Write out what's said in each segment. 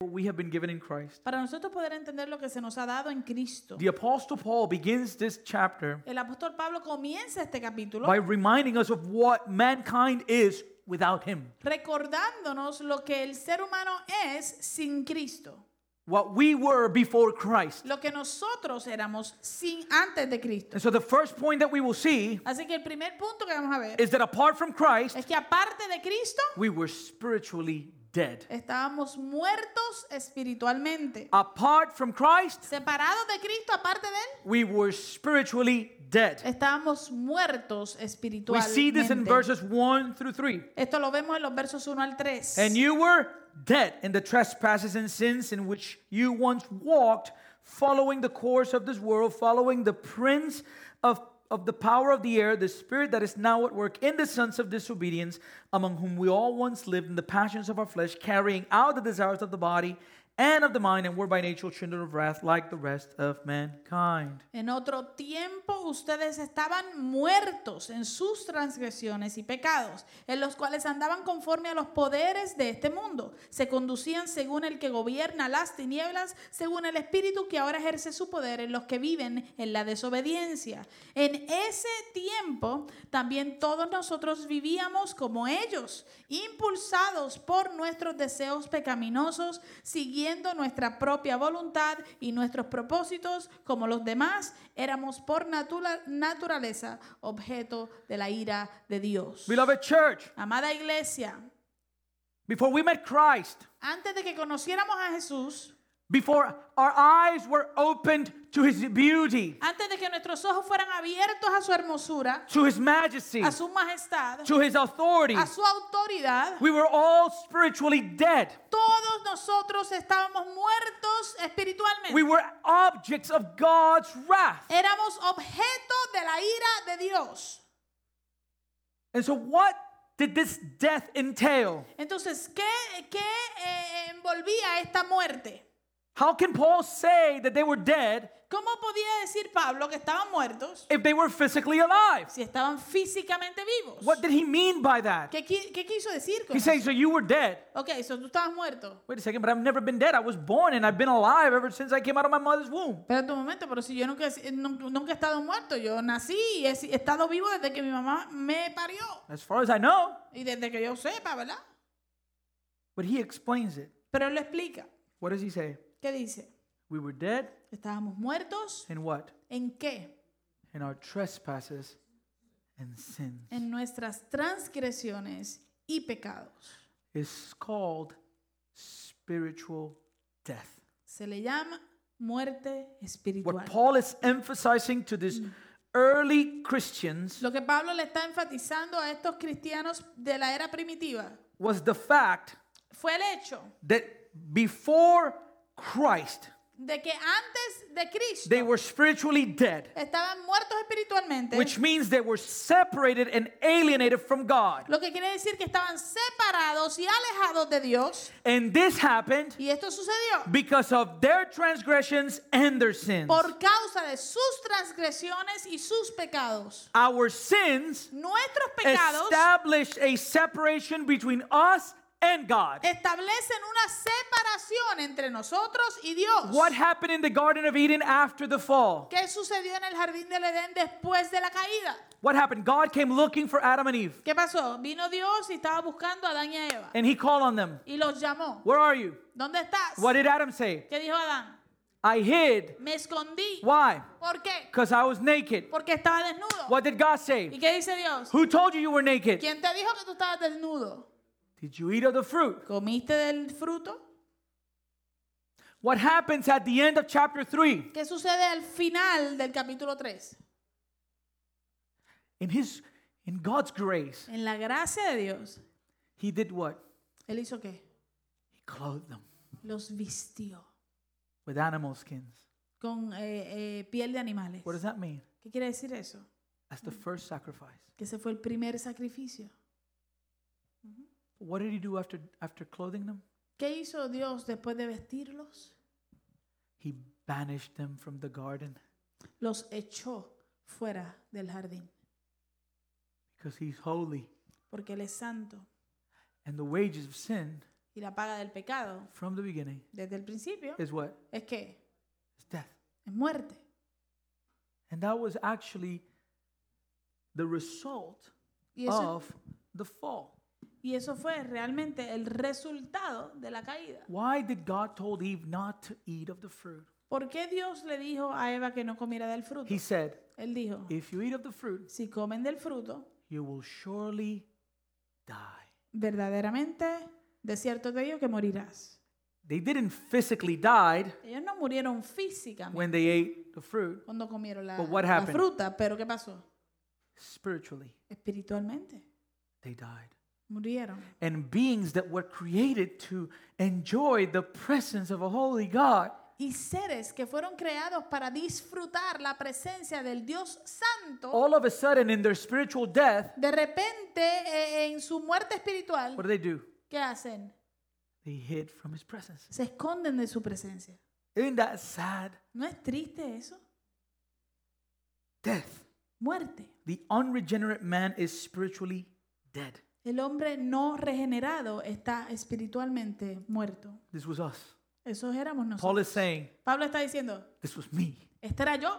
what we have been given in Christ. Para nosotros poder entender lo que se nos ha dado en Cristo. The Apostle Paul begins this chapter El apóstol Pablo comienza este capítulo by reminding us of what mankind is without him. recordándonos lo que el ser humano es sin Cristo. What we were before Christ. Lo que nosotros éramos sin antes de Cristo. And so the first point that we will see Así que el primer punto que vamos a ver is that apart from Christ, es que aparte de Cristo we were spiritually dead. estábamos muertos espiritualmente. Apart from Christ, Separados de Cristo, aparte de él, we were spiritually dead. estábamos muertos espiritualmente. We see this in verses 1 through 3. Esto lo vemos en los versos 1 al 3. And you were dead in the trespasses and sins in which you once walked, following the course of this world, following the prince of, of the power of the air, the spirit that is now at work in the sons of disobedience, among whom we all once lived in the passions of our flesh, carrying out the desires of the body and of the mind, and were by nature children of wrath like the rest of mankind. En otro tiempo ustedes estaban muertos en sus transgresiones y pecados, en los cuales andaban conforme a los poderes de este mundo. Se conducían según el que gobierna las tinieblas, según el espíritu que ahora ejerce su poder en los que viven en la desobediencia. En ese tiempo también todos nosotros vivíamos como ellos, impulsados por nuestros deseos pecaminosos, siguiendo nuestra propia voluntad y nuestros propósitos como los demás, éramos por natura- naturaleza objeto de la ira de Dios. Beloved church, Amada iglesia, before we met Christ, antes de que conociéramos a Jesús, before our eyes were opened to his beauty, antes de que nuestros ojos fueran abiertos a su hermosura, to his majesty, a su majestad, to his authority, a su autoridad, we were all spiritually dead. todos nosotros estábamos muertos espiritualmente. We were objects of God's wrath. Éramos objeto de la ira de Dios. And so, what did this death entail? Entonces, ¿qué, qué eh, envolvía esta muerte? How can Paul say that they were dead ¿Cómo podía decir Pablo que estaban muertos if they were physically alive? si estaban físicamente vivos? What did he mean by that? ¿Qué, qué quiso decir con He says? So you were dead. Ok, so tú estabas muerto. Wait a second, but I've never been dead. I was born and I've been alive ever since I came out of my mother's womb. Espera un momento, pero si yo nunca, he- nun- nunca he estado muerto, yo nací y he estado vivo desde que mi mamá me parió. As far as I know. Y desde que yo sepa, ¿verdad? But he explains it. Pero él lo explica. What does he say? ¿Qué dice? We were dead Estábamos muertos. in what? ¿En qué? In our trespasses and sins. En nuestras transgresiones y pecados. It's called spiritual death. Se le llama muerte espiritual. What Paul is emphasizing to these early Christians Lo que Pablo le está enfatizando a estos cristianos de la era primitiva was the fact fue el hecho that before Christ, de que antes de Cristo they were spiritually dead, estaban muertos espiritualmente, which means they were separated and alienated from God. lo que quiere decir que estaban separados y alejados de Dios. And this happened Y esto sucedió because of their transgressions and their sins. por causa de sus transgresiones y sus pecados. Our sins Nuestros pecados established a separation between us and God. establecen una separación entre nosotros y Dios. What happened in the Garden of Eden after the fall? ¿Qué sucedió en el jardín del Edén después de la caída? What happened? God came looking for Adam and Eve, ¿Qué pasó? Vino Dios y estaba buscando a Adán y a Eva and he called on them. y los llamó. Where are you? ¿Dónde estás? What did Adam say? ¿Qué dijo Adán? I hid. Me escondí. Why? ¿Por qué? Because I was naked. Porque estaba desnudo. What did God say? ¿Y qué dice Dios? Who told you you were naked? ¿Quién te dijo que tú estabas desnudo? Did you eat of the fruit? ¿Comiste del fruto? What happens at the end of chapter 3? ¿Qué sucede al final del capítulo 3? In his in God's grace, En la gracia de Dios, he did what? Él hizo qué? He clothed them Los vistió with animal skins. con eh, eh, piel de animales. What does that mean? ¿Qué quiere decir eso? That's the first sacrifice. Que ese fue el primer sacrificio. What did he do after after clothing them? ¿Qué hizo Dios después de vestirlos? He banished them from the garden Los echó fuera del jardín, because he's holy. porque Él es santo. And the wages of sin Y la paga del pecado, from the beginning desde el principio, is what? es que It's death. es muerte. And that was actually the result Y eso, of the fall. Y eso fue realmente el resultado de la caída. Why did God told Eve not to eat of the fruit? ¿Por qué Dios le dijo a Eva que no comiera del fruto? He said, Él dijo, if you eat of the fruit, si comen del fruto, you will surely die. verdaderamente, de cierto te digo que morirás. They didn't physically die Ellos no murieron físicamente when they ate the fruit, cuando comieron la, But what la happened? fruta, pero ¿qué pasó? spiritually, Espiritualmente, they died. Murieron. And beings that were created to enjoy the presence of a holy God Y seres que fueron creados para disfrutar la presencia del Dios Santo, all of a sudden in their spiritual death, de repente eh, en su muerte espiritual, what do they do? ¿qué hacen? They hid from his presence. Se esconden de su presencia. Isn't that sad? ¿No es triste eso? Death. Muerte. The unregenerate man is spiritually dead. El hombre no regenerado está espiritualmente muerto. This was us. Esos éramos Paul nosotros. is saying, Pablo está diciendo, This was me. este era yo.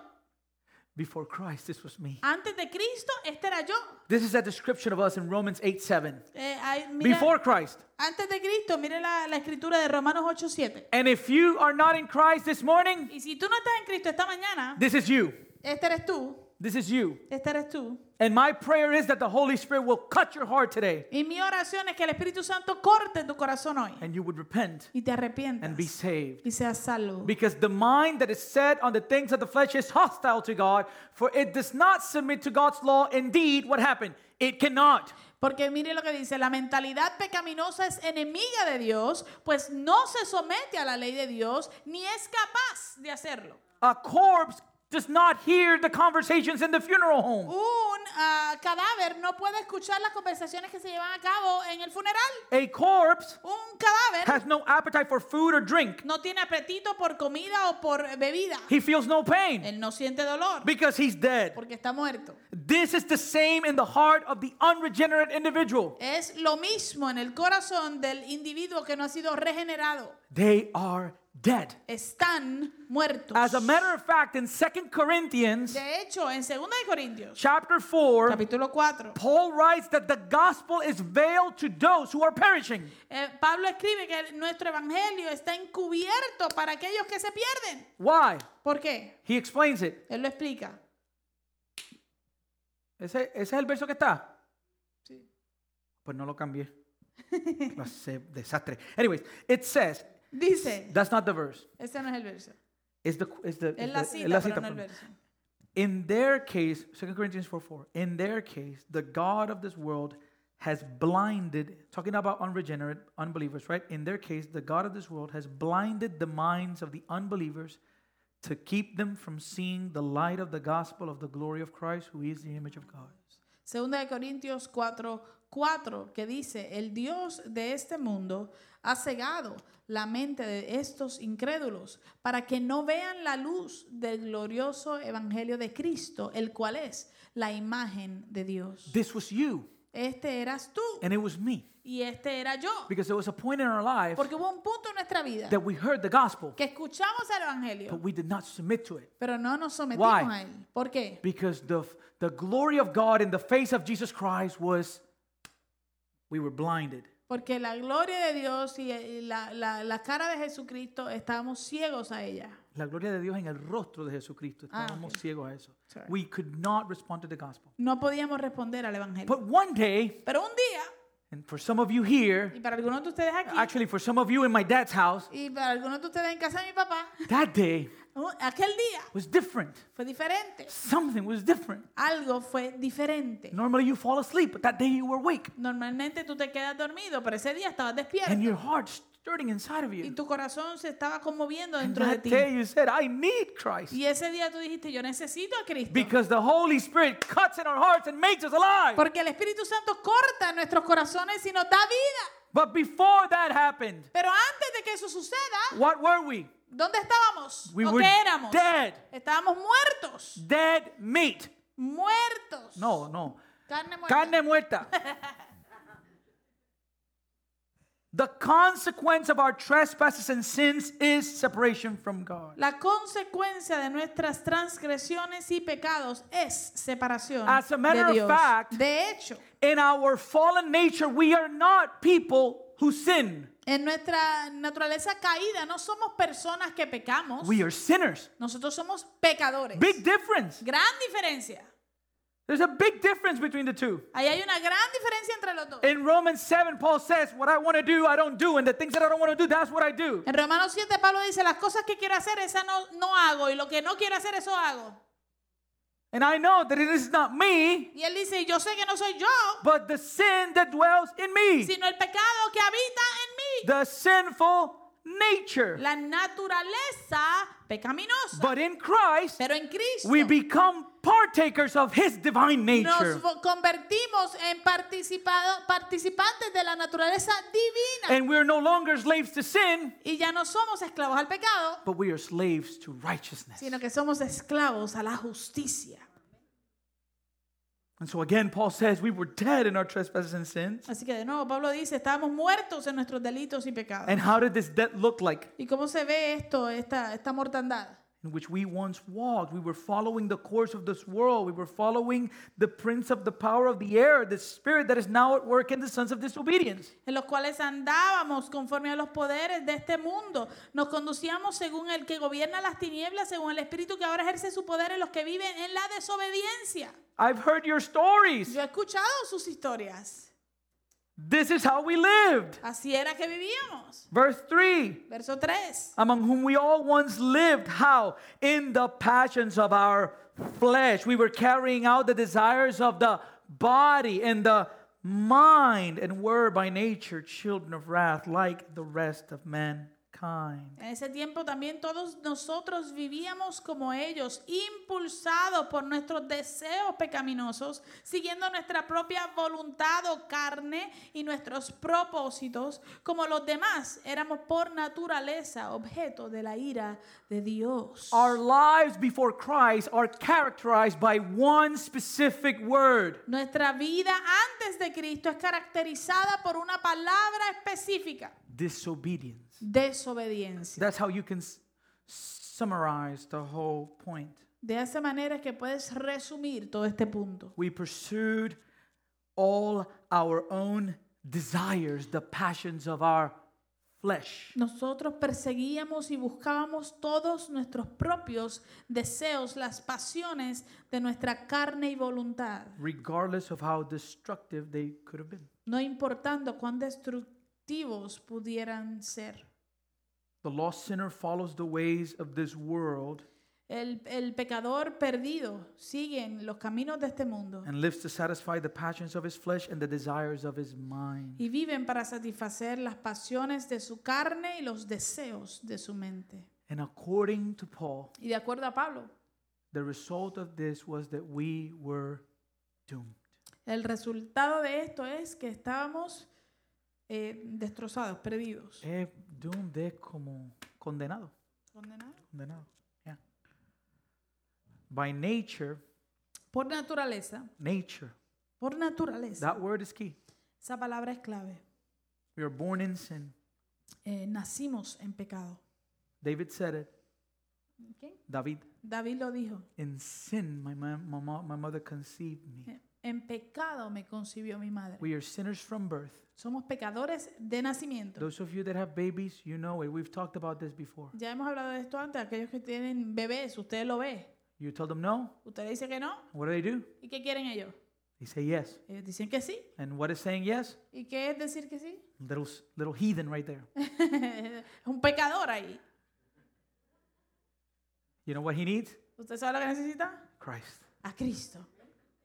Before Christ, this was me. Antes de Cristo, este era yo. This is a description of us in Romans 8 7. Eh, mira, Before Christ. antes de Cristo, mire la, la escritura de Romanos 8:7. And if you are not in Christ this morning, Y si tú no estás en Cristo esta mañana, this is you. este eres tú, This is you. eres tú. And my prayer is that the Holy Spirit will cut your heart today Y mi oración es que el Espíritu Santo corte tu corazón hoy and you would repent y te arrepientas and be saved. y seas salvo. Because the mind that is set on the things of the flesh is hostile to God, for it does not submit to God's law. Indeed, what happened? It cannot. Porque mire lo que dice, la mentalidad pecaminosa es enemiga de Dios, pues no se somete a la ley de Dios ni es capaz de hacerlo. A corpse does not hear the conversations in the funeral home. Un ah, cadáver no puede escuchar las conversaciones que se llevan a cabo en el funeral. A corpse Un cadáver has no appetite for food or drink. no tiene apetito por comida o por bebida. He feels no pain Él no siente dolor because he's dead. porque está muerto. This is the same in the heart of the unregenerate individual. Es lo mismo en el corazón del individuo que no ha sido regenerado. They are dead. Están muertos. As a matter of fact, in 2 Corinthians De hecho, en 2 de Corintios, chapter 4, capítulo 4, Paul writes that the gospel is veiled to those who are perishing. eh, Pablo escribe que nuestro evangelio está encubierto para aquellos que se pierden. Why? ¿Por qué? He explains it. Él lo explica. ¿Ese, ese es el verso que está? Sí. Pues no lo cambié. Clase desastre. Anyways, it says, Dice, that's not the verse. ese no es el verso. It's the, it's the, Es la cita, la pero no el verso. In their case, 2 Corinthians 4 4, in their case, the God of this world has blinded, talking about unregenerate unbelievers, right? In their case, the God of this world has blinded the minds of the unbelievers to keep them from seeing the light of the gospel of the glory of Christ, who is the image of God. Segunda de Corintios 4, 4, que dice, el Dios de este mundo ha cegado la mente de estos incrédulos para que no vean la luz del glorioso evangelio de Cristo, el cual es la imagen de Dios. This was you, Este eras tú and it was me, y este era yo. because there was a point in our Porque hubo un punto en nuestra vida that we heard the gospel, que escuchamos el evangelio, but we did not submit to it. pero no nos sometimos Why? a él. ¿Por qué? Because the, the glory of God in the face of Jesus Christ was, we were blinded. Porque la gloria de Dios y la, la- la cara de Jesucristo estábamos ciegos a ella. La gloria de Dios en el rostro de Jesucristo. Ah, Estábamos ok. ciegos a eso. Sorry. We could not respond to the gospel. No podíamos responder al evangelio. But one day, Pero un día, and for some of you here, y para algunos de ustedes aquí, actually for some of you in my dad's house, y para algunos de ustedes en casa de mi papá, that day aquel día was different. fue diferente. Something was different. Algo fue diferente. Normally you fall asleep, but that day you were awake. Normalmente tú te quedas dormido, pero ese día estabas despierto. And your heart stirring inside of Y you. tu corazón se estaba conmoviendo And dentro de that ti. day you said, I need Christ. Y ese día tú dijiste, yo necesito a Cristo. Because the Holy Spirit cuts in our hearts and makes us alive. Porque el Espíritu Santo corta nuestros corazones y nos da vida. But before that happened, Pero antes de que eso suceda, what were we? ¿dónde estábamos? We ¿O were qué éramos? dead. Estábamos muertos. Dead meat. Muertos. No, no. Carne muerta. Carne muerta. The consequence of our trespasses and sins is separation from God. La consecuencia de nuestras transgresiones y pecados es separación As a matter de of Dios. fact- de hecho, In our fallen nature, we are not people who sin. en nuestra naturaleza caída no somos personas que pecamos, We are sinners. nosotros somos pecadores. Big difference. Gran diferencia. There's a big difference between the two. Ahí hay una gran diferencia entre los dos. In Romans 7, Paul says, What I want to do, I don't do. And the things that I don't want to do, that's what I do. En Romanos 7 Pablo dice, las cosas que quiero hacer, esas no, no hago, y lo que no quiero hacer, eso hago. And I know that it is not me, Y él dice, yo sé que no soy yo, but the sin that dwells in me, sino el pecado que habita en mí. the sinful nature. La naturaleza pecaminosa. But in Christ, Pero en Cristo we become partakers of his divine nature. nos convertimos en participado- participantes de la naturaleza divina. And we're no longer slaves to sin, y ya no somos esclavos al pecado, but we are slaves to righteousness. sino que somos esclavos a la justicia. And so again, Paul says we were dead in our trespasses and sins. Así que de nuevo Pablo dice, estábamos muertos en nuestros delitos y pecados. And how did this death look like? ¿Y cómo se ve esto, esta, esta mortandad? In which we once walked. We were following the course of this world. We were following the prince of the power of the air, the spirit that is now at work in the sons of disobedience. en los cuales andábamos conforme a los poderes de este mundo. Nos conducíamos según el que gobierna las tinieblas, según el espíritu que ahora ejerce su poder en los que viven en la desobediencia. I've heard your stories. Yo he escuchado sus historias. This is how we lived. Así era que vivíamos. Verse 3 Verso 3. among whom we all once lived. How? In the passions of our flesh. We were carrying out the desires of the body and the mind, and were by nature children of wrath like the rest of En ese tiempo también todos nosotros vivíamos como ellos, impulsados por nuestros deseos pecaminosos, siguiendo nuestra propia voluntad o carne y nuestros propósitos, como los demás éramos por naturaleza objeto de la ira de Dios. Our lives before Christ are characterized by one specific word. Nuestra vida antes de Cristo es caracterizada por una palabra específica, disobedience. desobediencia. That's how you can summarize the whole point. De esa manera es que puedes resumir todo este punto. We pursued all our own desires, the passions of our flesh. Nosotros perseguíamos y buscábamos todos nuestros propios deseos, las pasiones de nuestra carne y voluntad, regardless of how destructive they could have been. no importando cuán pudieran ser. The lost sinner follows the ways of this world El, el pecador perdido sigue en los caminos de este mundo and lives to satisfy the passions of his flesh and the desires of his mind. y viven para satisfacer las pasiones de su carne y los deseos de su mente. And according to Paul, Y de acuerdo a Pablo, the result of this was that we were doomed. el resultado de esto es que estábamos eh, destrozados, perdidos. Eh, doomed como condenado. Condenados. Condenado. Yeah. By nature, Por naturaleza, nature. por naturaleza. That word is key. Esa palabra es clave. We are born in sin. Eh, nacimos en pecado. David said it. ¿Quién? David. David lo dijo. In sin, my, my, my mother conceived me. En pecado me concibió mi madre. We are sinners from birth. Somos pecadores de nacimiento. Those of you that have babies, you know it. We've talked about this before. Ya hemos hablado de esto antes. Aquellos que tienen bebés, usted lo ve. You tell them no. Usted le dice que no. What do they do? ¿Y qué quieren ellos? They say yes. Ellos dicen que sí. And what is saying yes? ¿Y qué es decir que sí? Little little heathen right there. un pecador ahí. You know what he needs? ¿Usted sabe lo que necesita? Christ. A Cristo.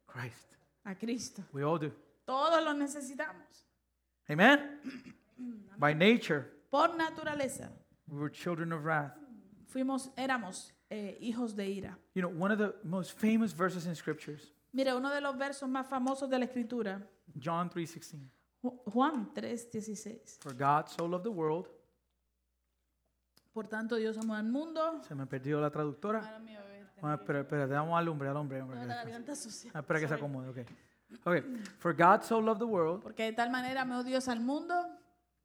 Christ. A Cristo. We all do. Todos lo necesitamos. Amen. By nature, Por naturaleza. we were children of wrath. Fuimos, éramos eh, hijos de ira. You know, one of the most famous verses in scriptures, Mira, uno de los versos más famosos de la escritura, John 3:16. Ju- Juan 3:16. For God so loved the world. Por tanto, Dios amó al mundo. Se me perdió la traductora. Ahora mi bebé, Bueno, espera, espera, vamos al hombre, al hombre, hombre. tengo la garganta sucia. Ah, Espera que se acomode, ok. Okay. For God so loved the world Porque de tal manera amó Dios al mundo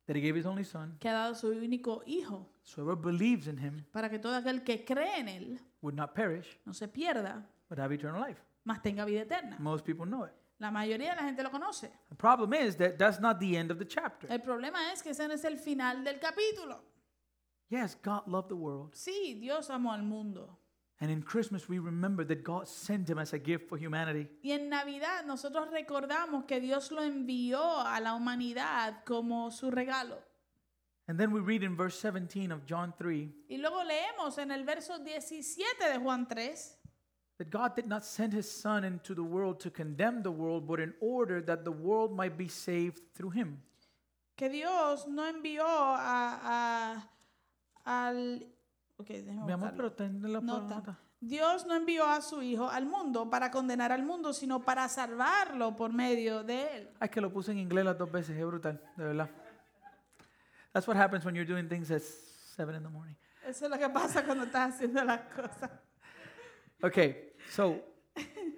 that he gave his only son, que ha dado su único hijo, so whoever believes in him para que todo aquel que cree en él would not perish, no se pierda, but have eternal life. mas tenga vida eterna. Most people know it. La mayoría de la gente lo conoce. The problem is that that's not the end of the chapter. El problema es que ese no es el final del capítulo. Yes, God loved the world. Sí, Dios amó al mundo. And in Christmas, we remember that God sent him as a gift for humanity. Y en Navidad nosotros recordamos que Dios lo envió a la humanidad como su regalo. And then we read in verse 17 of John 3 Y luego leemos en el verso 17 de Juan 3 that God did not send his son into the world to condemn the world, but in order that the world might be saved through him. que Dios no envió a, a- al... Ok, déjame Mi amor, pero ten la Nota. Dios no envió a su Hijo al mundo para condenar al mundo, sino para salvarlo por medio de él. Ay, que lo puse en inglés las dos veces, es brutal, de verdad. That's what happens when you're doing things at 7 in the morning. Eso es lo que pasa cuando estás haciendo las cosas. Okay, so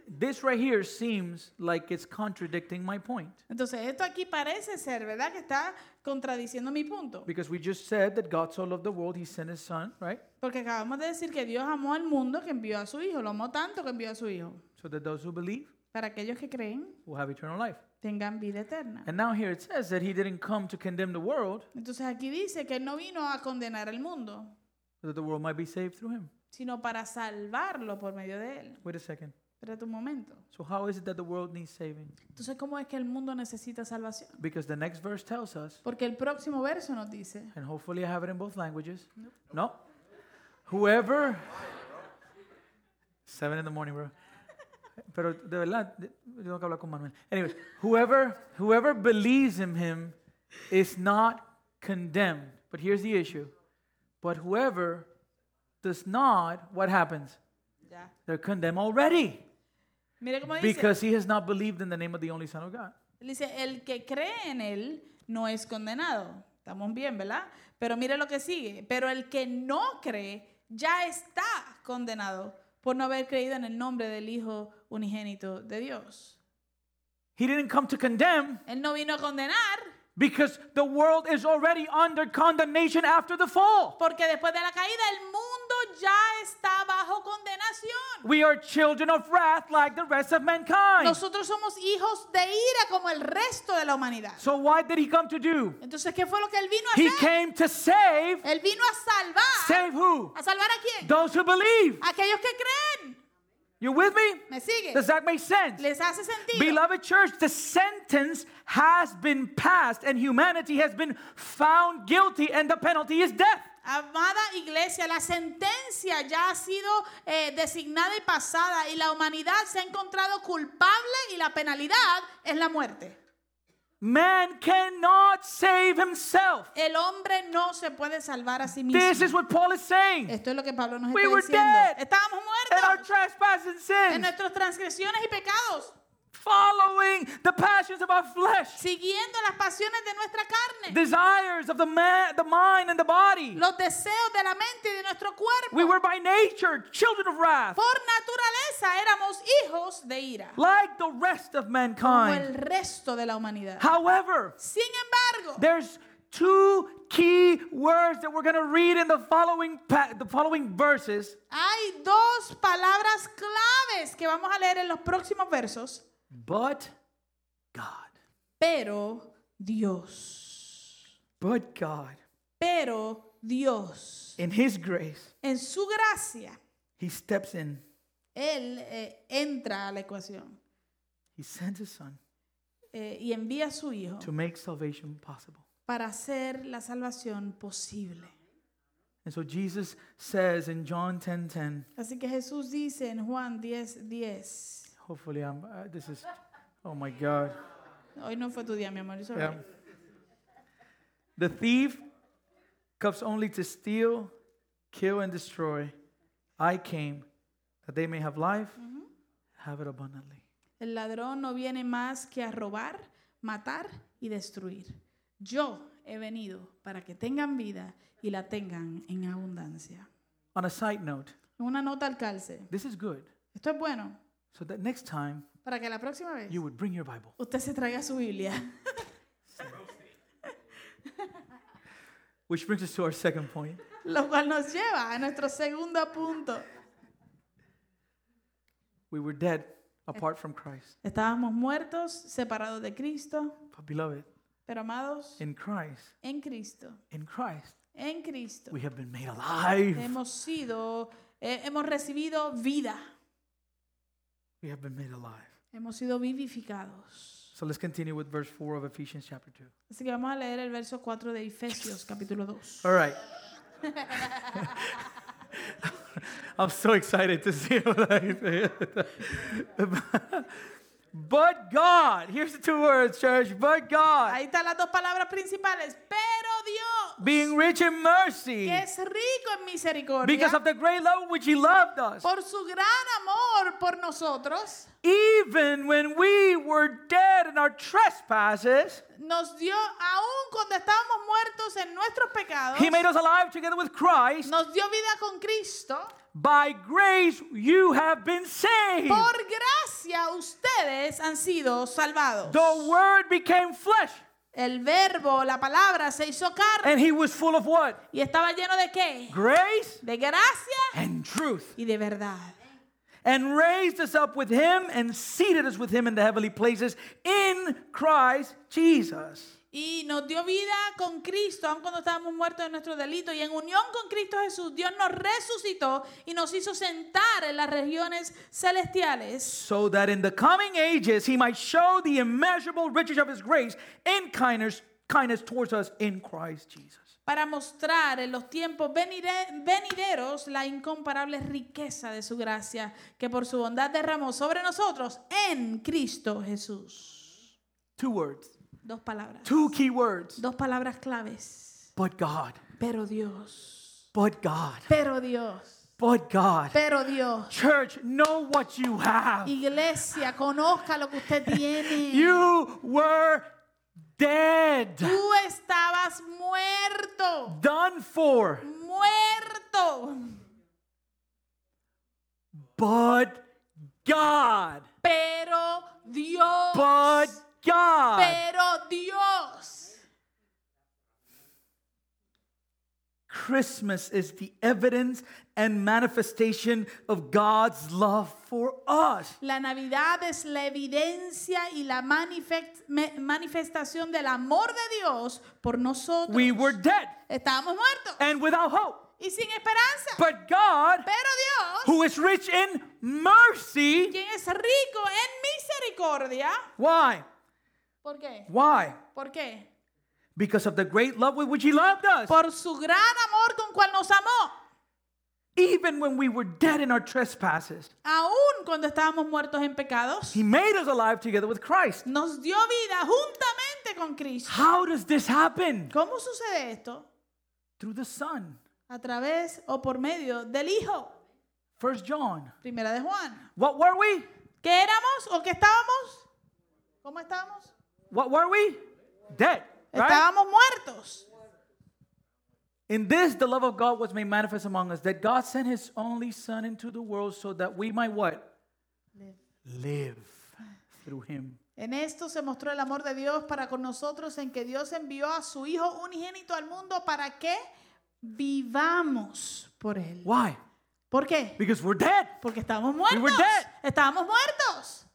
this right here seems like it's contradicting my point. Entonces, esto aquí parece ser, ¿verdad? Que está contradiciendo mi punto. Because we just said that God so loved the world, he sent his son, right? Porque acabamos de decir que Dios amó al mundo que envió a su Hijo, lo amó tanto que envió a su Hijo. So that those who believe Para aquellos que creen, will have eternal life. tengan vida eterna. And now here it says that he didn't come to condemn the world, Entonces aquí dice que él no vino a condenar al mundo, so that the world might be saved through him. sino para salvarlo por medio de él. Wait a second. Espérate un momento. So how is it that the world needs saving? Entonces, ¿cómo es que el mundo necesita salvación? Because the next verse tells us, Porque el próximo verso nos dice, and hopefully I have it in both languages. No? Whoever. Seven in the morning, bro. Pero de verdad, yo tengo que hablar con Manuel. Anyways, whoever, whoever believes in him is not condemned. But here's the issue. But whoever does not, what happens? ya. They're condemned already. Mire cómo dice. Because he has not believed in the name of the only Son of God. Dice, el que cree en él no es condenado. Estamos bien, ¿verdad? Pero mire lo que sigue. Pero el que no cree ya está condenado por no haber creído en el nombre del Hijo unigénito de Dios. He didn't come to condemn Él no vino a condenar because the world is already under condemnation after the fall. porque después de la caída el mundo ya está bajo condenación. We are children of wrath like the rest of mankind. Nosotros somos hijos de ira como el resto de la humanidad. So what did he come to do? Entonces, ¿qué fue lo que él vino a He hacer? came to save. Él vino a salvar. Save who? ¿A salvar a quién? Those who believe. Aquellos que creen. You with me? ¿Me sigue? Does that make sense? ¿Les hace sentido? Beloved church, the sentence has been passed and humanity has been found guilty and the penalty is death. Amada iglesia, la sentencia ya ha sido eh, designada y pasada y la humanidad se ha encontrado culpable y la penalidad es la muerte. Man cannot save himself. El hombre no se puede salvar a sí mismo. This is what Paul is saying. Esto es lo que Pablo nos We está diciendo. dead Estábamos And our muertos trespasses and en sins, nuestras transgresiones y pecados, following the passions of our flesh, siguiendo las pasiones de nuestra carne, desires of the man, the mind and the body. los deseos de la mente y de nuestro cuerpo. We were by nature children of wrath, Por naturaleza éramos hijos de ira, like the rest of como mankind. el resto de la humanidad. However, Sin embargo, there's two key words that we're going to read in the following the following verses. hay dos palabras claves que vamos a leer en los próximos versos. But God. Pero Dios, But God, pero Dios, in His grace, en su gracia, He steps in. Él eh, entra a la ecuación He sends His Son eh, y envía a su Hijo to make salvation possible. para hacer la salvación posible. And so Jesus says in John 10:10, Así que Jesús dice en Juan 10, 10. Hopefully I'm uh, this is oh my god. Hoy no fue tu día, mi amor. it's all Yeah. right. The thief comes only to steal, kill and destroy. I came that they may have life, have it abundantly. El ladrón no viene más que a robar, matar y destruir. Yo he venido para que tengan vida y la tengan en abundancia. On a side note, Una nota al calce. this is good. Esto es bueno So that next time para que la próxima vez you would bring your Bible. usted se traiga su Biblia. Which brings us to our second point. Lo cual nos lleva a nuestro segundo punto. We were dead apart from Christ. Estábamos muertos, separados de Cristo, But beloved, pero amados in Christ, en Cristo. in Christ, En Cristo we have been made alive. hemos sido, eh, hemos recibido vida, We have been made alive. hemos sido vivificados. So let's continue with verse 4 of Ephesians chapter 2. Así que vamos a leer el verso 4 de Efesios, capítulo 2. All right. I'm so excited to see what I say. But God, here's the two words, church. But God, Ahí están las dos palabras principales. Pero Dios, being rich in mercy, que es rico en misericordia, because of the great love which He loved us, por su gran amor por nosotros, even when we were dead in our trespasses, nos dio, aún cuando estábamos muertos en nuestros pecados, He made us alive together with Christ. nos dio vida con Cristo. By grace, you have been saved. Por gracia ustedes han sido salvados. The Word became flesh, El verbo, la palabra se hizo carne and He was full of what? y estaba lleno de qué? Grace De gracia and truth. y de verdad. and raised us up with him and seated us with him in the heavenly places in Christ Jesus. Y nos dio vida con Cristo, aun cuando estábamos muertos de nuestros delitos. Y en unión con Cristo Jesús, Dios nos resucitó y nos hizo sentar en las regiones celestiales. So that in the coming ages he might show the immeasurable riches of his grace in kindness, kindness towards us in Christ Jesus. Para mostrar en los tiempos venideros la incomparable riqueza de su gracia que por su bondad derramó sobre nosotros en Cristo Jesús. Two words, Dos palabras. two key words. Dos palabras claves. But God, Pero Dios. but God, Pero Dios. but God. Pero Dios. Church, know what you have. Iglesia, conozca lo que usted tiene. You were dead, Tú estabas muerto. done for, Muerto. but God, Pero Dios. but God. Pero Dios. Christmas is the evidence and manifestation of God's love for us. La Navidad es la evidencia y la manifest- manifestación del amor de Dios por nosotros. We were dead Estábamos muertos and without hope. y sin esperanza. But God, Pero Dios, who is rich in mercy, quien es rico en misericordia, why? ¿Por qué? Why? ¿Por qué? Because of the great love with which He loved us. Por su gran amor con cual nos amó. Even when we were dead in our trespasses, Aún cuando estábamos muertos en pecados, He made us alive together with Christ. nos dio vida juntamente con Cristo. How does this happen? ¿Cómo sucede esto? Through the Son. A través o por medio del Hijo. First John. Primera de Juan. What were we? ¿Qué éramos o qué estábamos? ¿Cómo estábamos? What were we? Dead. Right? Estábamos muertos. In this, the love of God was made manifest among us, that God sent His only Son into the world so that we might what? Live Live through Him. En esto se mostró el amor de Dios para con nosotros en que Dios envió a su Hijo unigénito al mundo para que vivamos por Él. Why? ¿Por qué? Because we're dead. Porque estábamos muertos. We were dead. Estábamos muertos.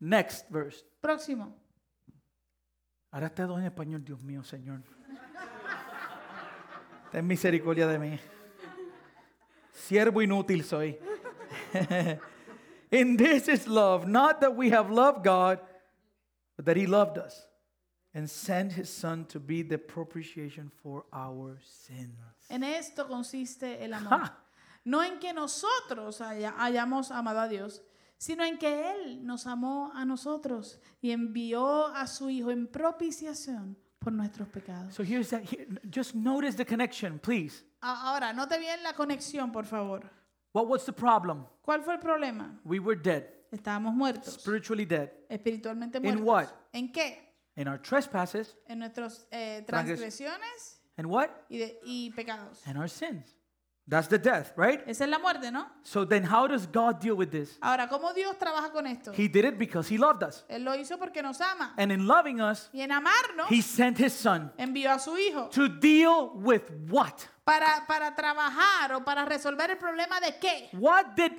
Next verse. Próximo. Ahora está todo en español, Dios mío, Señor. Ten misericordia de mí. Siervo inútil soy. In this is love, not that we have loved God, but that He loved us and sent His Son to be the propitiation for our sins. En esto consiste el amor. No en que nosotros haya- hayamos amado a Dios, sino en que Él nos amó a nosotros y envió a su Hijo en propiciación por nuestros pecados. So here's that. Here, just notice the connection, please. A- Ahora, note bien la conexión, por favor. What was the problem? ¿Cuál fue el problema? We were dead, Estábamos muertos, spiritually dead, espiritualmente In muertos. what? ¿En qué? in our trespasses, En nuestras eh, Transgres- transgresiones and what? y, de- y pecados. And our sins. That's the death, right? Esa es la muerte, ¿no? So then how does God deal with this? Ahora, ¿cómo Dios trabaja con esto? He did it because he loved us. Él lo hizo porque nos ama. And in loving us, Y en amarnos, he sent his son envió a su hijo to deal with what? para, para trabajar o para resolver el problema de qué. What did,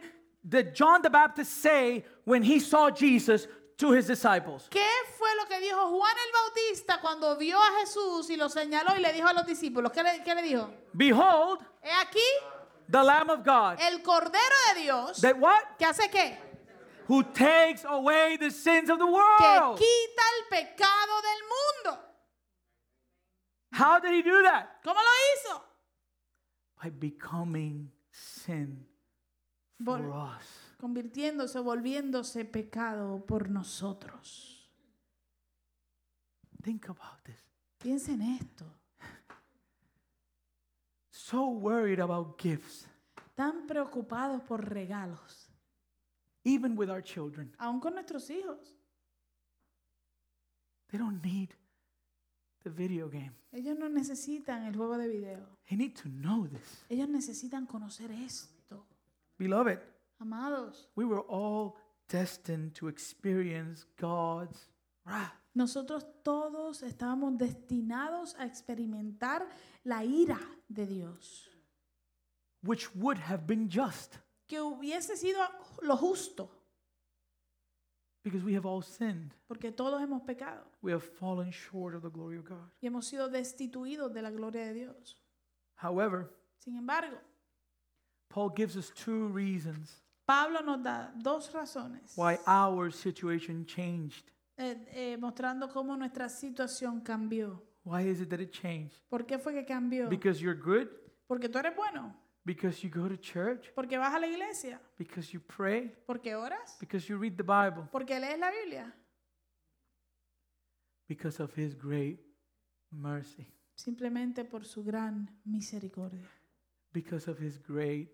did John the Baptist say when he saw Jesus to his disciples? ¿Qué fue lo que dijo Juan el Bautista cuando vio a Jesús y lo señaló y le dijo a los discípulos? ¿Qué le, qué le dijo? Behold, He aquí the Lamb of God. el Cordero de Dios That what? que hace qué? Who takes away the sins of the Que world. quita el pecado del mundo. How did he do that? ¿Cómo lo hizo? By becoming sin for Vol- us. Convirtiéndose, volviéndose pecado por nosotros. Think about this. Piensa en esto. So worried about gifts, Tan preocupados por regalos, even with our children. aún con nuestros hijos. They don't need the video game. Ellos no necesitan el juego de video. They need to know this. Ellos necesitan conocer esto. Beloved, Amados, we were all destined to experience God's wrath. nosotros todos estábamos destinados a experimentar la ira de Dios, which would have been just que hubiese sido lo justo, because we have all sinned. porque todos hemos pecado We have fallen short of the glory of God. y hemos sido destituidos de la gloria de Dios. However, Sin embargo, Paul gives us two reasons Pablo nos da dos razones, why our situation changed. eh, eh, mostrando cómo nuestra situación cambió. Why is it that it changed? ¿Por qué fue que cambió? Because you're good? Porque tú eres bueno, Because you go to church? porque vas a la iglesia, Because you pray? porque oras, Because you read the Bible? porque lees la Biblia, Because of his great mercy. simplemente por su gran misericordia, Because of his great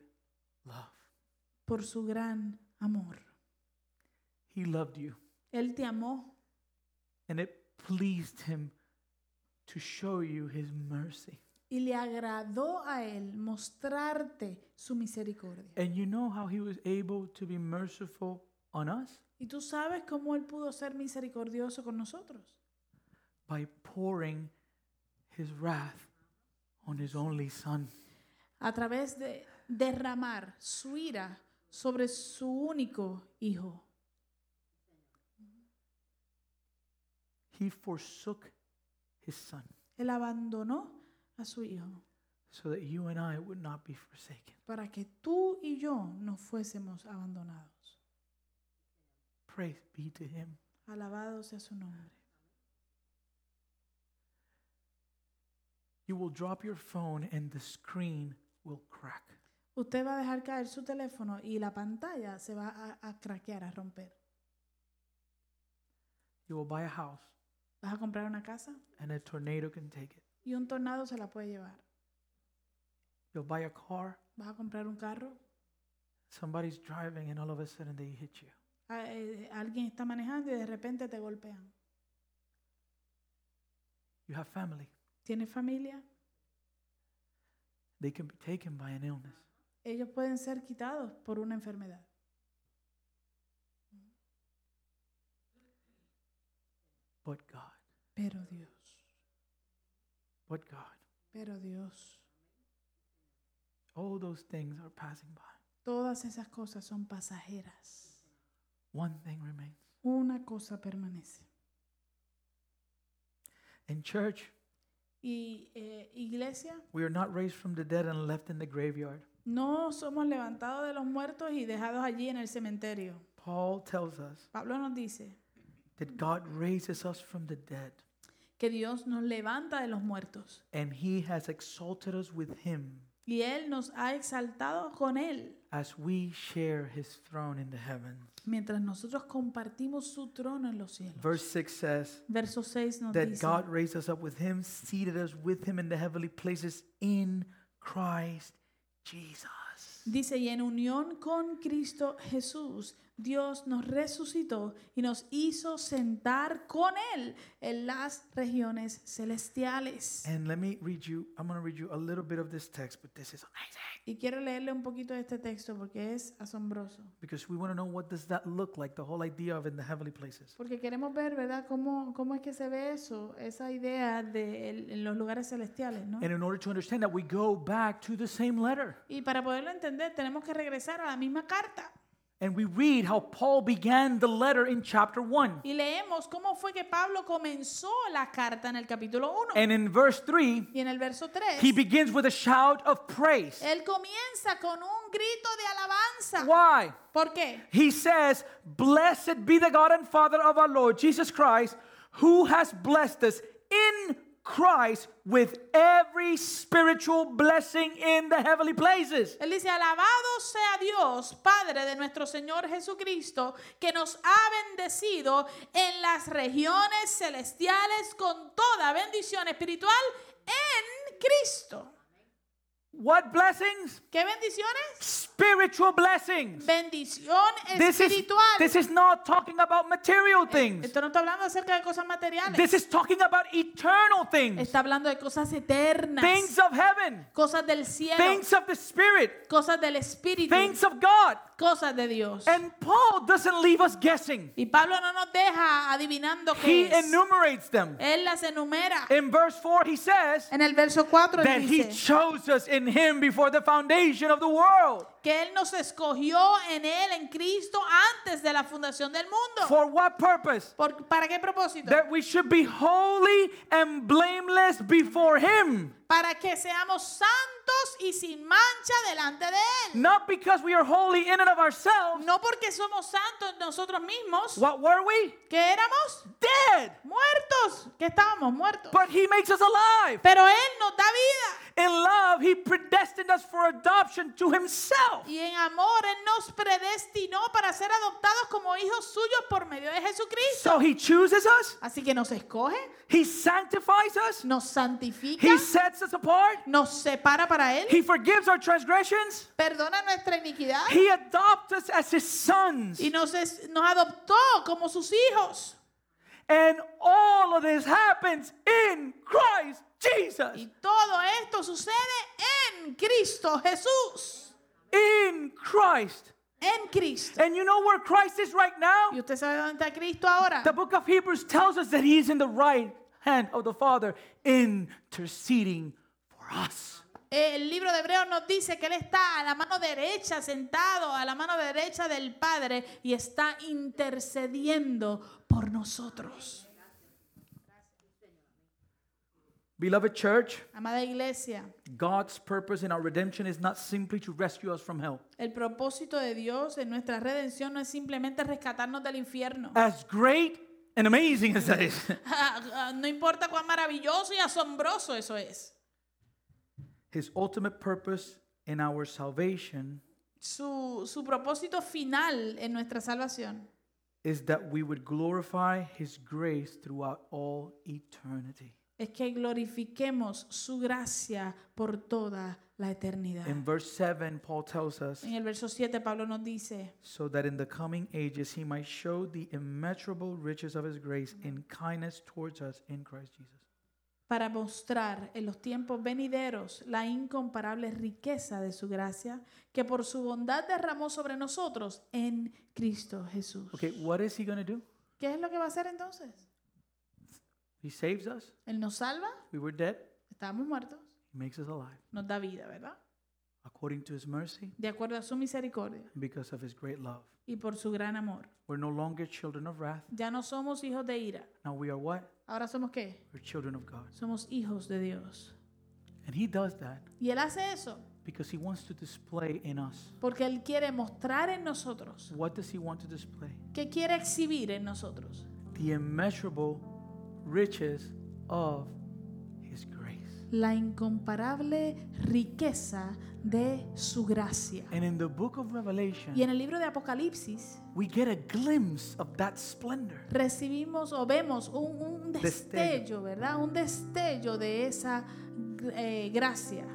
love. Por su gran amor. He loved you. Él te amó And it pleased him to show you his mercy. y le agradó a él mostrarte su misericordia. And you know how he was able to be merciful on us? ¿Y tú sabes cómo él pudo ser misericordioso con nosotros? By pouring his wrath on his only son. A través de derramar su ira sobre su único hijo. He forsook his son Él abandonó a su hijo so that you and I would not be forsaken. para que tú y yo no fuésemos abandonados. Praise be to him. Alabado sea su nombre. You will drop your phone and the screen will crack. Usted va a dejar caer su teléfono y la pantalla se va a, a craquear, a romper. You will buy a house Vas a comprar una casa and a tornado can take it. y un tornado se la puede llevar. You'll buy a car, Vas a comprar un carro, somebody's driving and all of a sudden they hit you. a- eh, alguien está manejando y de repente te golpean. You have family. ¿Tienes familia? They can be taken by an illness. Ellos pueden ser quitados por una enfermedad. But God, Pero Dios, but God, pero Dios, all those things are passing by. todas esas cosas son pasajeras. One thing remains. Una cosa permanece. In church, Y eh, iglesia, we are not raised from the dead and left in the graveyard. No somos levantados de los muertos y dejados allí en el cementerio. Paul tells us Pablo nos dice that God raises us from the dead que Dios nos levanta de los muertos and he has exalted us with him y Él nos ha exaltado con Él as we share his throne in the heavens. mientras nosotros compartimos su trono en los cielos. Verse 6 says Verso 6 nos that dice God raised us up with him, seated us with him in the heavenly places in Christ Jesus. Dice, y en unión con Cristo Jesús, Dios nos resucitó y nos hizo sentar con Él en las regiones celestiales. And let me read you, I'm going to read you a little bit of this text, but this is amazing. Y quiero leerle un poquito de este texto porque es asombroso. because we want to know what does that look like, the whole idea of in the heavenly places. Porque queremos ver, ¿verdad?, cómo, cómo es que se ve eso, esa idea de el- en los lugares celestiales, ¿no? And in order to understand that, we go back to the same letter. Y para poderlo entender, tenemos que regresar a la misma carta. And we read how Paul began the letter in chapter 1. Y leemos cómo fue que Pablo comenzó la carta en el capítulo 1. And in verse 3, Y en el verso 3, he begins with a shout of praise. él comienza con un grito de alabanza. Why? ¿Por qué? He says, Blessed be the God and Father of our Lord Jesus Christ, who has blessed us in Christ with every spiritual blessing in the heavenly places. Él dice, alabado sea Dios, Padre de nuestro Señor Jesucristo, que nos ha bendecido en las regiones celestiales con toda bendición espiritual en Cristo. What blessings? ¿Qué bendiciones? Spiritual blessings. Bendición This is, this is not talking about material eh, things. Esto no está hablando acerca de cosas materiales. This is talking about eternal things. Está hablando de cosas eternas. Things of heaven. Cosas del cielo. Things of the Spirit. Cosas del Espíritu. Things of God. Cosas de Dios. And Paul doesn't leave us guessing. Y Pablo no nos deja adivinando He qué es. enumerates them. Él las enumera. In verse 4, he says En el verso 4 that él he dice chose us in him before the foundation of the world. que Él nos escogió en Él, en Cristo, antes de la fundación del mundo. For what purpose? ¿Por- ¿Para qué propósito? That we should be holy and blameless before him. Para que seamos santos y sin mancha delante de Él. Not because we are holy in and of ourselves. No porque somos santos nosotros mismos, What were we? que éramos Dead. muertos, que estábamos muertos. But he makes us alive. Pero Él nos da vida. In love, he predestined us for adoption to himself. Y en amor Él nos predestinó para ser adoptados como hijos suyos por medio de Jesucristo. So he chooses us, Así que nos escoge, he sanctifies us, nos santifica, he sets us apart, nos separa para Él, he forgives our transgressions, perdona nuestra iniquidad he adopts us as his sons. y nos, es- nos adoptó como sus hijos. And all of this happens in Christ Jesus. Y todo esto sucede en Cristo Jesús. In Christ. En Cristo. And you know where Christ is right ¿Y now? usted sabe dónde está Cristo ahora? The book of Hebrews tells us that he is in the right hand of the Father, interceding for us. El libro de Hebreos nos dice que Él está a la mano derecha, sentado a la mano derecha del Padre y está intercediendo por nosotros. Beloved church, Amada iglesia, God's purpose in our redemption is not simply to rescue us from hell. el propósito de Dios en nuestra redención no es simplemente rescatarnos del infierno. As great and amazing as that is, No importa cuán maravilloso y asombroso eso es. His ultimate purpose in our salvation Su, su propósito final en nuestra salvación is that we would glorify his grace throughout all eternity. es que glorifiquemos su gracia por toda la eternidad. In verse 7, Paul tells us, En el verso 7 Pablo nos dice, so that in the coming ages he might show the immeasurable riches of his grace in kindness towards us in Christ Jesus. Para mostrar en los tiempos venideros la incomparable riqueza de su gracia que por su bondad derramó sobre nosotros en Cristo Jesús. Okay, what is he going to do? ¿Qué es lo que va a hacer entonces? He saves us. Él nos salva, We were dead. estábamos muertos, He makes us alive nos da vida, ¿verdad? according to his mercy De acuerdo a su misericordia and because of his great love. y por su gran amor. We're no longer children of wrath. Ya no somos hijos de ira. Now we are what? Ahora somos qué? We're children of God. Somos hijos de Dios. And he does that Y Él hace eso because he wants to display in us. porque Él quiere mostrar en nosotros. What does he want to display? ¿Qué quiere exhibir en nosotros? The immeasurable riches of. La incomparable riqueza de su gracia. And in the book of Revelation, Y en el libro de Apocalipsis we get a glimpse of that splendor. recibimos o vemos un, un Destello. destello, ¿verdad? Un destello de esa eh, gracia.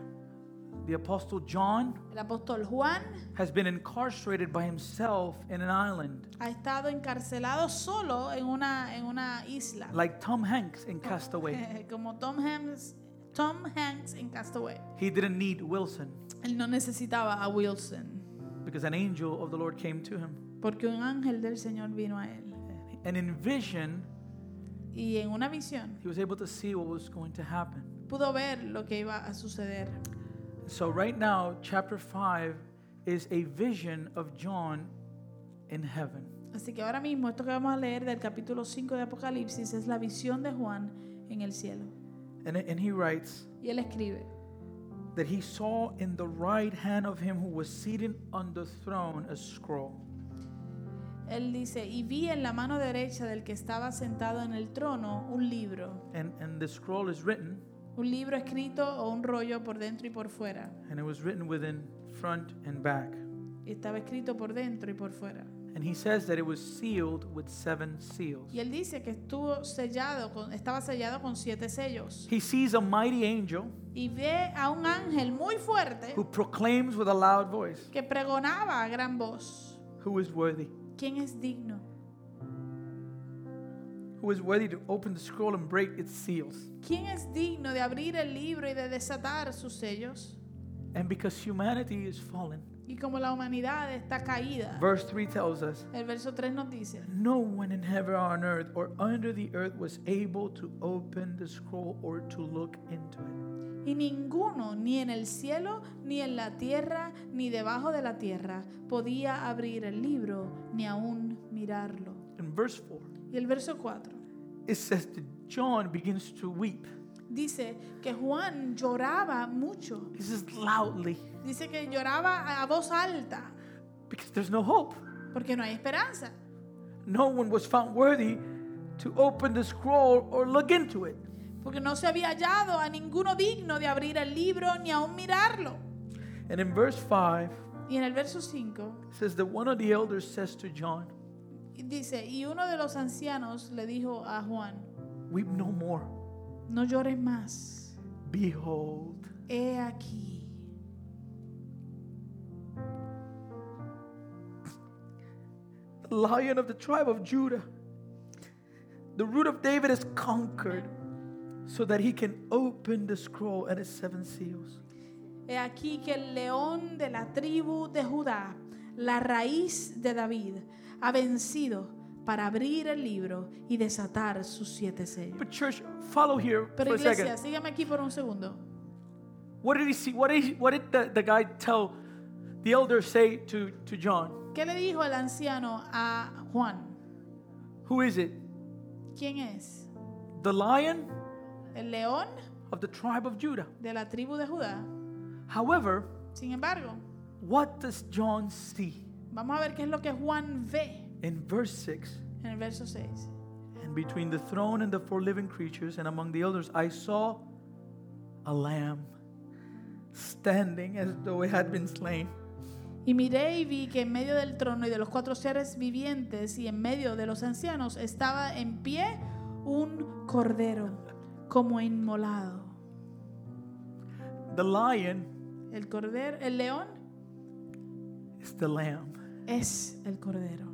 The apostle John El apóstol Juan has been incarcerated by himself in an island, ha estado encarcelado solo en una, en una isla. like Tom Hanks in Castaway. Como Tom Hanks Tom Hanks en Castaway. He didn't need Wilson Él no necesitaba a Wilson because an angel of the Lord came to him. porque un ángel del Señor vino a él. And in vision, Y en una visión he was able to see what was going to happen. pudo ver lo que iba a suceder. So, right now, chapter 5 is a vision of John in heaven. Así que ahora mismo esto que vamos a leer del capítulo 5 de Apocalipsis es la visión de Juan en el cielo. And, and he writes Y él escribe that he saw in the right hand of him who was seated on the throne a scroll. Él dice, y vi en la mano derecha del que estaba sentado en el trono un libro, And, and the scroll is written, un libro escrito o un rollo por dentro y por fuera. and it was written within front and back. Y estaba escrito por dentro y por fuera. And he says that it was sealed with seven seals. Y él dice que estuvo sellado, con, estaba sellado con siete sellos. He sees a mighty angel Y ve a un ángel muy fuerte who proclaims with a loud voice, que pregonaba a gran voz. Who is worthy? ¿Quién es digno? Who is worthy to open the scroll and break its seals? ¿Quién es digno de abrir el libro y de desatar sus sellos? And because humanity is fallen, Y como la humanidad está caída, verse 3 tells us, el verso 3 nos dice, No one in heaven or on earth or under the earth was able to open the scroll or to look into it. y ninguno, ni en el cielo, ni en la tierra, ni debajo de la tierra, podía abrir el libro, ni aún mirarlo. In verse 4, Y el verso 4 it says that John begins to weep. Dice que Juan lloraba mucho. He says loudly Dice que lloraba a voz alta, because there's no hope. porque no hay esperanza. No one was found worthy to open the scroll or look into it. Porque no se había hallado a ninguno digno de abrir el libro ni aún mirarlo. And in verse 5, Y en el verso 5 it says that one of the elders says to John, dice, y uno de los ancianos le dijo a Juan, Weep no more. No llores más, Behold, he aquí. the lion of the tribe of Judah, the root of David is conquered so that he can open the scroll and its seven seals. He aquí que el león de la tribu de Judá, la raíz de David, ha vencido para abrir el libro y desatar sus siete sellos. But church, follow here Pero for a iglesia, second. sígame aquí por un segundo. What did he see? What did, he, what did the, the guy tell the elder say to, to John? ¿Qué le dijo el anciano a Juan? Who is it? ¿Quién es? The lion El león of the tribe of Judah. de la tribu de Judá. However, Sin embargo, what does John see? vamos a ver qué es lo que Juan ve In verse 6, en el verso 6. and between the throne and the four living creatures and among the elders, I saw a lamb standing as though it had been slain. Y miré y vi que en medio del trono y de los cuatro seres vivientes y en medio de los ancianos estaba en pie un cordero como inmolado. The lion El cordero, el león is the lamb. es el cordero.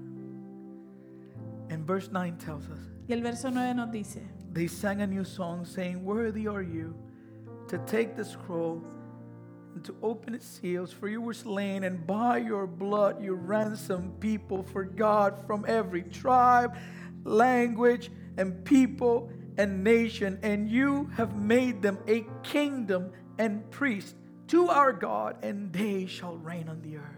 And verse 9 tells us Y el verso 9 nos dice, they sang a new song saying, Worthy are you to take the scroll and to open its seals, for you were slain, and by your blood you ransomed people for God from every tribe, language, and people and nation, and you have made them a kingdom and priest to our God, and they shall reign on the earth.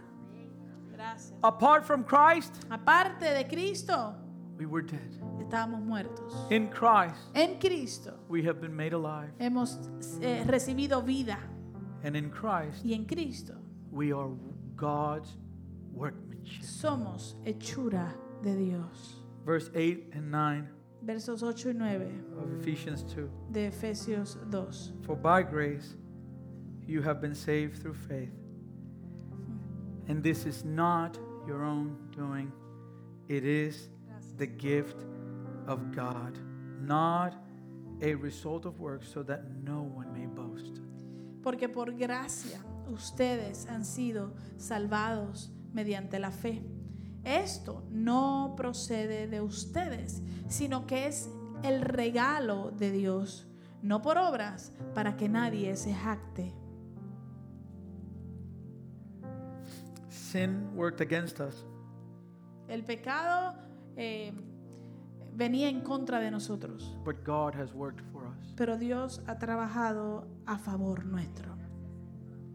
Apart from Christ, Aparte de Cristo, we were dead. estábamos muertos. In Christ, En Cristo we have been made alive. hemos eh, recibido vida And in Christ, y en Cristo we are God's workmanship. somos hechura de Dios. Verse 8 and 9 Versos 8 y 9 of Ephesians 2. de Efesios 2. For by grace you have been saved through faith. And this is not your own doing, it is the gift of God, not a result of works, so that no one may boast. Porque por gracia ustedes han sido salvados mediante la fe. Esto no procede de ustedes, sino que es el regalo de Dios, no por obras, para que nadie se jacte. Sin worked against us, El pecado eh, venía en contra de nosotros, but God has worked for us. pero Dios ha trabajado a favor nuestro.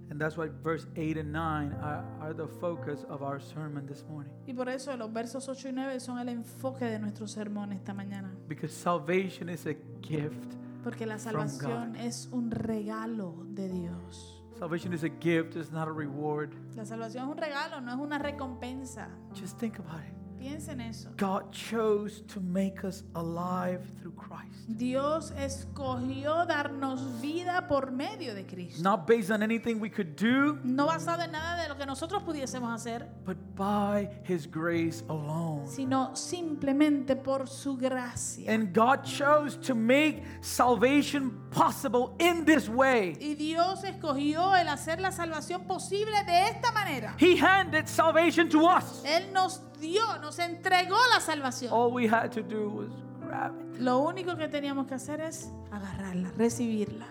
And that's why verse 8 and 9 are, are the focus of our sermon this morning. Y por eso los versos 8 y 9 son el enfoque de nuestro sermón esta mañana. Because salvation is a gift. Porque la salvación God. es un regalo de Dios. Salvation is a gift, it's not a reward. La salvación es un regalo, no es una recompensa. Just think about it. Piensa en eso. God chose to make us alive through Christ. Dios escogió darnos vida por medio de Cristo. Not based on anything we could do, No basado en nada de lo que nosotros pudiésemos hacer, but by His grace alone. sino simplemente por su gracia. And God chose to make salvation possible in this way. Y Dios escogió el hacer la salvación posible de esta manera. He handed salvation to us. Él nos dio, nos entregó la salvación. All we had to do was grab it. Lo único que teníamos que hacer es agarrarla, recibirla.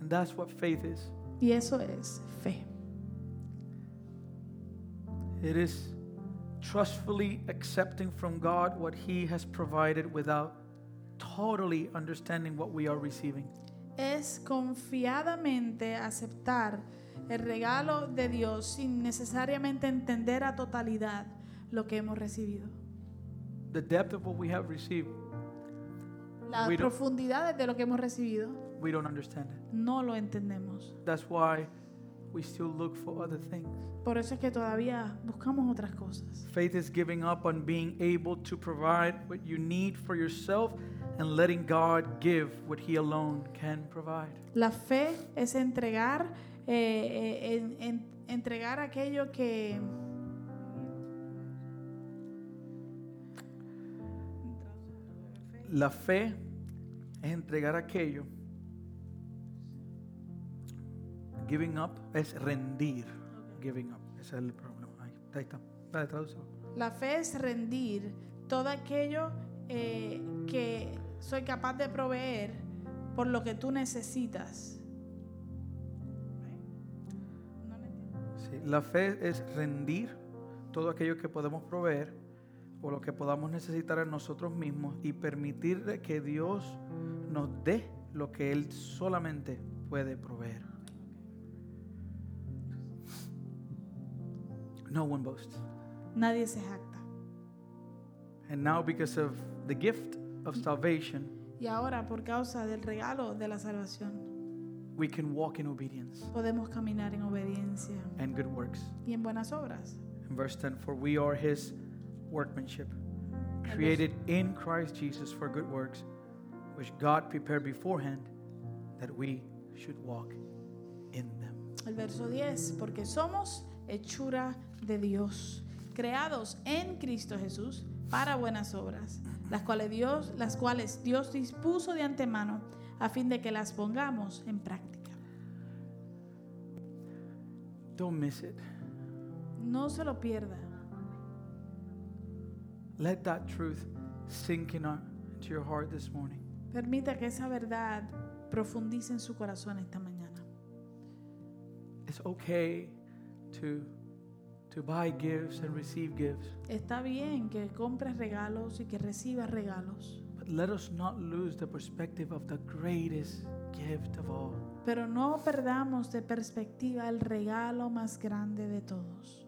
And that's what faith is. Y eso es fe. It is trustfully accepting from God what He has provided without totally understanding what we are receiving. Es confiadamente aceptar el regalo de Dios sin necesariamente entender a totalidad lo que hemos recibido. The depth of what we have received, Las We profundidades de lo que hemos recibido we don't understand it. no lo entendemos. That's why we still look for other things. Por eso es que todavía buscamos otras cosas. Faith is giving up on being able to provide what you need for yourself and letting God give what He alone can provide. La fe es entregar, eh, eh, en- en- entregar aquello que La fe es entregar aquello. Giving up es rendir. Giving up. Ese es el problema. Ahí, ahí está. Dale, tradúcelo. La fe es rendir todo aquello eh, que soy capaz de proveer por lo que tú necesitas. La fe es rendir todo aquello que podemos proveer o lo que podamos necesitar en nosotros mismos y permitir que Dios nos dé lo que Él solamente puede proveer. No one boasts. Nadie se jacta. And now, because of the gift of salvation, Y ahora, por causa del regalo de la salvación, we can walk in obedience podemos caminar en obediencia and good works. y en buenas obras. In verse 10, for we are his workmanship, created in Christ Jesus for good works, which God prepared beforehand that we should walk in them. El verso 10, porque somos hechura de Dios, creados en Cristo Jesús para buenas obras, las cuales Dios, las cuales Dios dispuso de antemano a fin de que las pongamos en práctica. Don't miss it. No se lo pierda. Let that truth sink in our, into your heart this morning. Permita que esa verdad profundice en su corazón esta mañana. It's okay to, to buy gifts and receive gifts, Está bien que compres regalos y que recibas regalos, let us not lose the perspective of the greatest gift of all. pero no perdamos de perspectiva el regalo más grande de todos,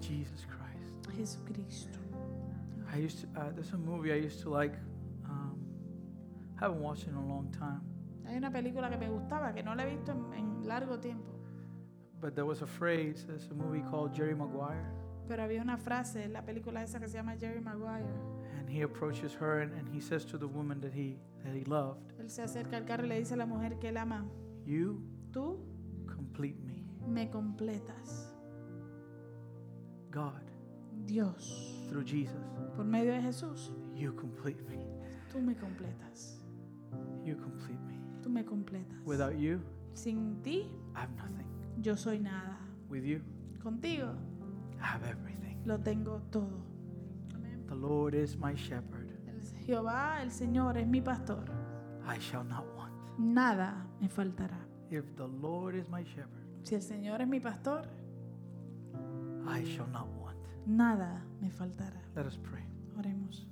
Jesus Christ. Jesucristo. I used to, uh, there's a movie I used to like. Um, haven't watched it in a long time, Hay una película que me gustaba, que no la he visto en, en largo tiempo, but there was a phrase. There's a movie called Jerry Maguire, pero había una frase en la película esa que se llama Jerry Maguire. and he approaches her and, and he says to the woman that he that he loved, Él se acerca al carro y le dice a la mujer que él ama, "You tú complete me, me completas. God, Dios, through Jesus. por medio de Jesús, You complete me. tú me completas. You complete me. Tú me completas. Without you, Sin ti, I have nothing. yo soy nada. With you, Contigo, have everything. lo tengo todo. Amén. The Lord is my shepherd; El Jehová, el Señor, es mi pastor. I shall not want. Nada me faltará. If the Lord is my shepherd, Si el Señor es mi pastor, I shall not want." nada me faltará. Let us pray. Oremos.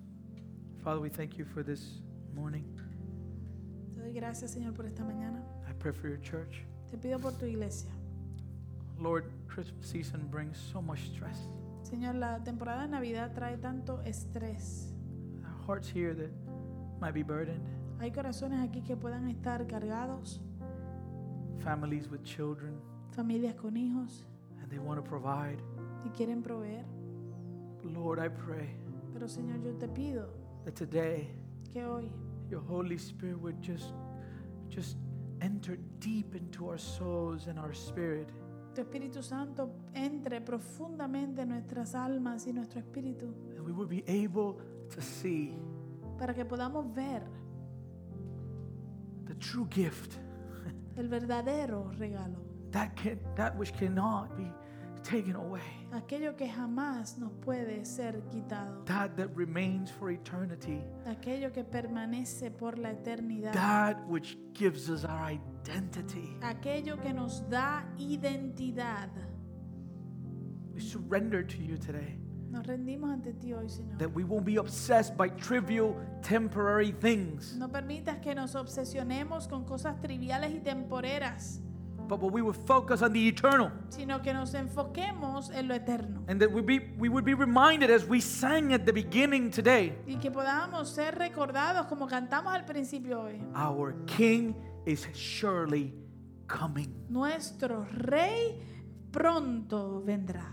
Father, we thank you for this morning. Te doy gracias, Señor, por esta mañana. I pray for your church. Te pido por tu iglesia. Lord, Christmas season brings so much stress. Señor, la temporada de Navidad trae tanto estrés. Hearts here that might be burdened, Hay corazones aquí que puedan estar cargados, families with children, familias con hijos and they want to provide. y quieren proveer. Lord, I pray Pero Señor, yo te pido that today que hoy your Holy Spirit would just just enter deep into our souls and our spirit tu Espíritu Santo entre profundamente en nuestras almas y nuestro espíritu. And we would be able to see para que podamos ver the true gift. el verdadero regalo, that can that which cannot be taken away. Aquello que jamás nos puede ser quitado, that that remains for eternity. Aquello que permanece por la eternidad, that which gives us our identity. Aquello que nos da identidad. we surrender to you today. Nos rendimos ante ti hoy, Señor. that we won't be obsessed by trivial temporary things. No permitas que nos obsesionemos con cosas triviales y temporeras, but we would focus on the eternal sino que nos enfoquemos en lo eterno. and that we be we would be reminded as we sang at the beginning today Y que podamos ser recordados como cantamos al principio hoy. our king is surely coming Nuestro rey pronto vendrá.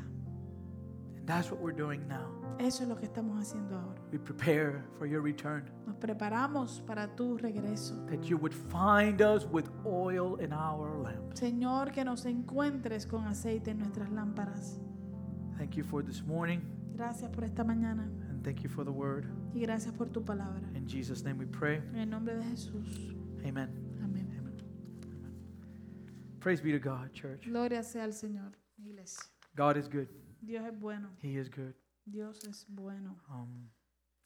and that's what we're doing now Eso es lo que estamos haciendo ahora. we prepare for your return Nos preparamos para tu regreso. that you would find us with oil in our lamps Señor, que nos encuentres con aceite en nuestras lámparas. thank you for this morning Gracias por esta mañana and thank you for the word y gracias por tu palabra. in jesus name we pray En el nombre de Jesús. amen Amén. amen, amen. praise be to god church Gloria sea al Señor, iglesia. god is good Dios es bueno. he is good Dios es bueno. Um,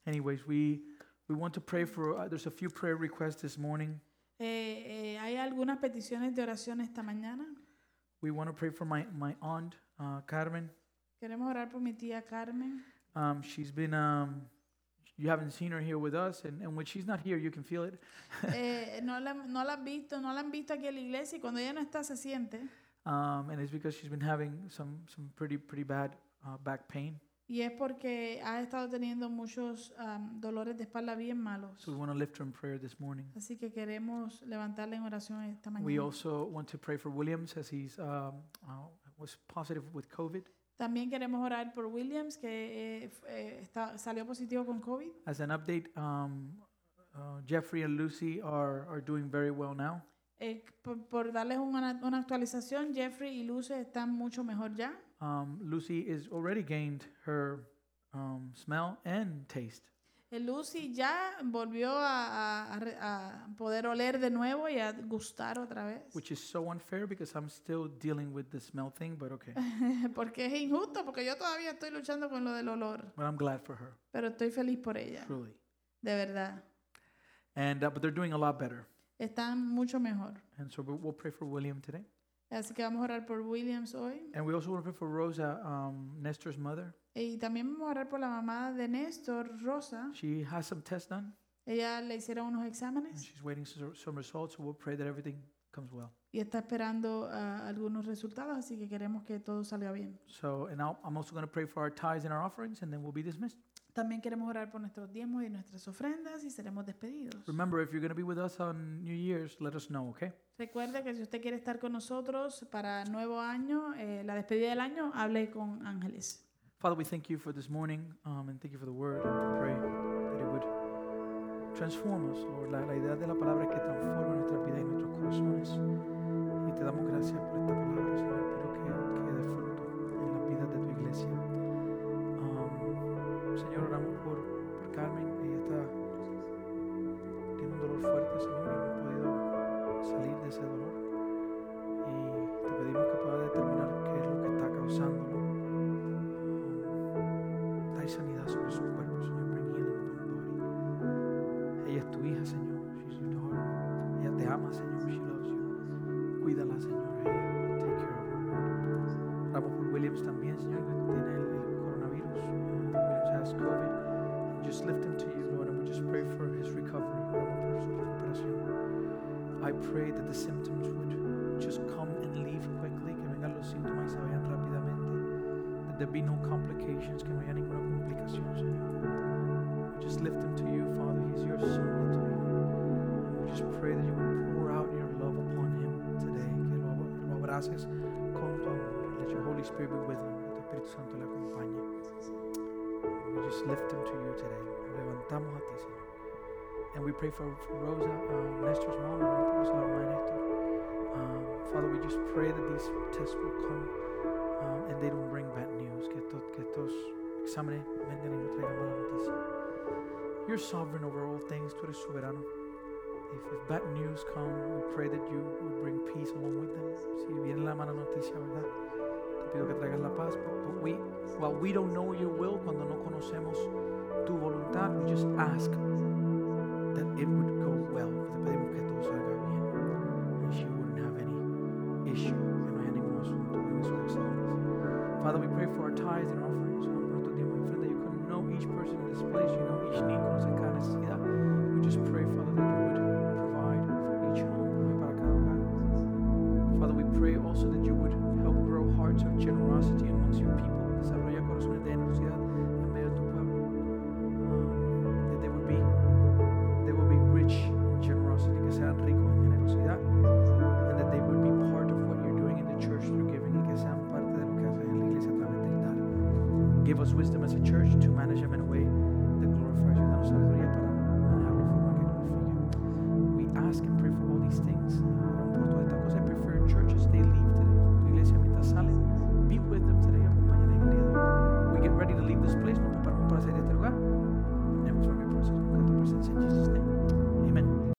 anyways, we we want to pray for. Uh, there's a few prayer requests this morning. Eh, eh, hay algunas peticiones de oración esta mañana. We want to pray for my my aunt uh, Carmen. Queremos orar por mi tía Carmen. Um, she's been. Um, you haven't seen her here with us, and, and when she's not here, you can feel it. Eh, no, la, no la han visto, no la han visto aquí en la iglesia y cuando ella no está se siente. Um, and it's because she's been having some some pretty pretty bad uh, back pain. Y es porque ha estado teniendo muchos am, dolores de espalda bien malos. So we want to lift her in prayer this morning. Así que queremos levantarle en oración esta We mañana. also want to pray for Williams as he's um, uh, was positive with COVID. También queremos orar por Williams, que eh, eh, está, salió positivo con COVID. As an update, um, uh, Jeffrey and Lucy are are doing very well now. Eh, por, por darles una, una actualización, Jeffrey y Luce están mucho mejor ya. Um, Lucy is already gained her um, smell and taste. Eh, Lucy ya volvió a, a- a poder oler de nuevo y a gustar otra vez. which is so unfair because I'm still dealing with the smell thing, but okay. porque es injusto, porque yo todavía estoy luchando con lo del olor. But I'm glad for her, Pero estoy feliz por ella, truly. de verdad. And uh, but they're doing a lot better, Están mucho mejor. and so we'll pray for William today, Así que vamos a orar por Williams hoy. and we also want to pray for Rosa, um, Nestor's mother. Y también vamos a orar por la mamá de Néstor, Rosa. She has some tests done, Ella le hicieron unos and exámenes she's waiting some some results. So we'll pray that everything comes well. y está esperando ah, algunos resultados, así que queremos que todo salga bien. So, and I'll, I'm also going to pray for our tithes and our offerings, and then we'll be dismissed. También queremos orar por nuestros diezmos y nuestras ofrendas y seremos despedidos. Remember, if you're going to be with us on New Year's, let us know, okay? Recuerda que si usted quiere estar con nosotros para nuevo año, eh, la despedida del año, hable con ángeles. Father, we thank you for this morning um, and thank you for the word. We pray that it would transform us, Lord. La, la idea de la palabra que transforma nuestra vida y nuestros corazones. Y te damos gracias por esta palabra. Espíritu Santo le acompañe. We just lift him to you today. Levantamos a ti, Señor. And we pray for, for Rosa, uh, Nestor's mom, Rosa, mamá Nestor. Um, Father, we just pray that these tests will come um, and they don't bring bad news. Que, to, estos exámenes vengan y no traigan mala noticia. You're sovereign over all things. Tú eres soberano. If, if bad news come, we pray that you will bring peace along with them. Si viene la mala noticia, ¿verdad? Te pido que traigas la paz, while we don't know your will, cuando no conocemos tu voluntad, we just ask that it would